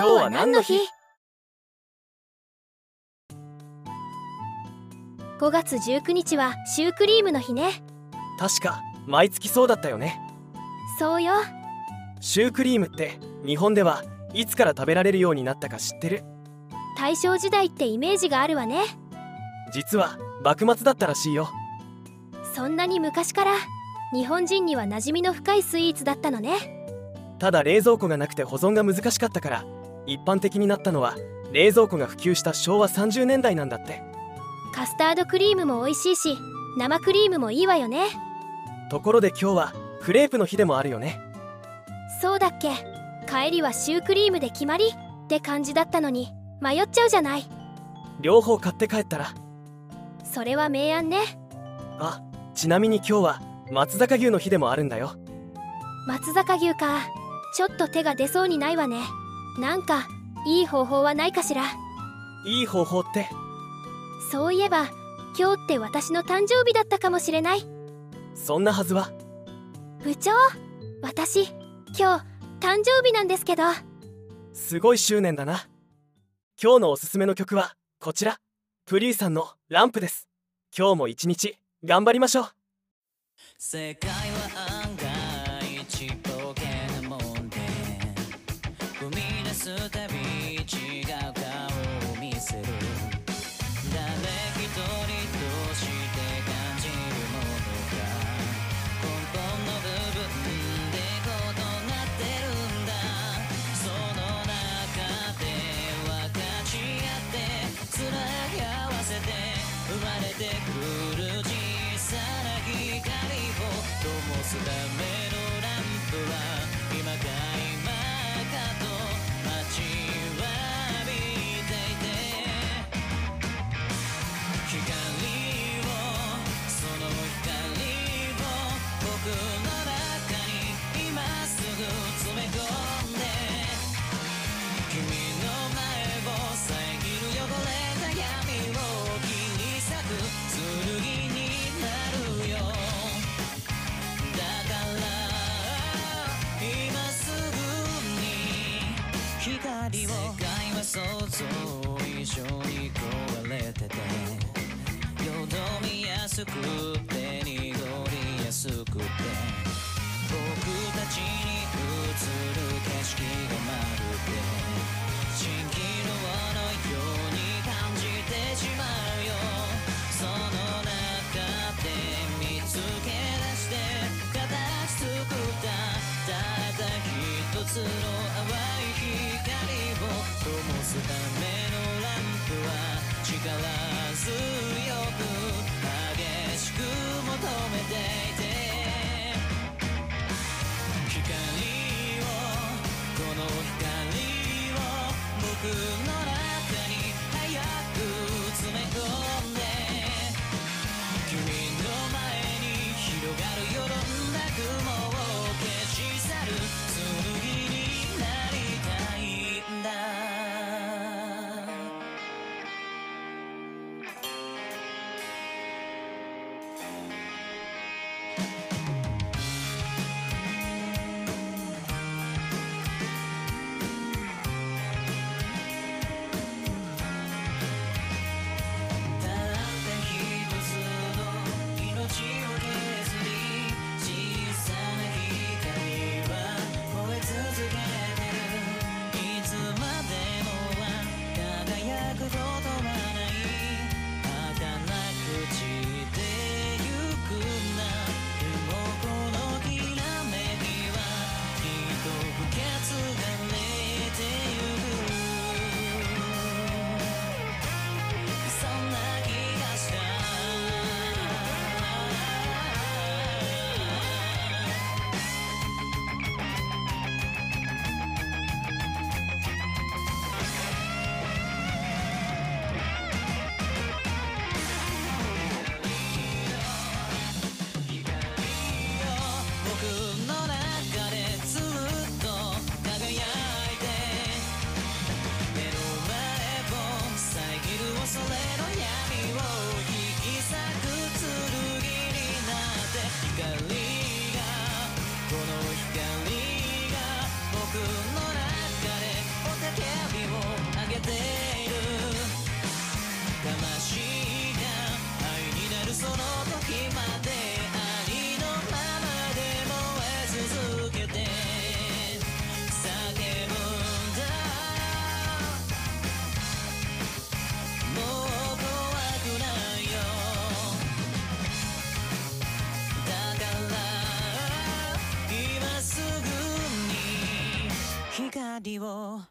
今日は何の日 ?5 月19日はシュークリームの日ね。確か毎月そうだったよね。そうよ。シュークリームって日本ではいつから食べられるようになったか知ってる？大正時代ってイメージがあるわね。実は幕末だったらしいよ。そんなに昔から日本人には馴染みの深いスイーツだったのね。ただ冷蔵庫がなくて保存が難しかったから一般的になったのは冷蔵庫が普及した昭和30年代なんだって。カスタードクリームも美味しいし生クリームもいいわよね。ところで今日はクレープの日でもあるよね。そうだっけ。帰りはシュークリームで決まりって感じだったのに迷っちゃうじゃない。両方買って帰ったら。それは明暗ね。あちなみに今日は松坂牛の日でもあるんだよ。松坂牛か。ちょっと手が出そうにないわねなんかいい方法はないかしら？いい方法って？そういえば今日って私の誕生日だったかもしれない。そんなはずは？部長私今日誕生日なんですけど。すごい執念だな。今日のおすすめの曲はこちら。プリーさんの「ランプ」です。今日も一日頑張りましょう想像以上に壊れててよどみやすくて濁りやすくて僕たちに映る景色がまるで蜃気楼のように感じてしまうよ。その中で見つけ出して形作ったたった一つの divo.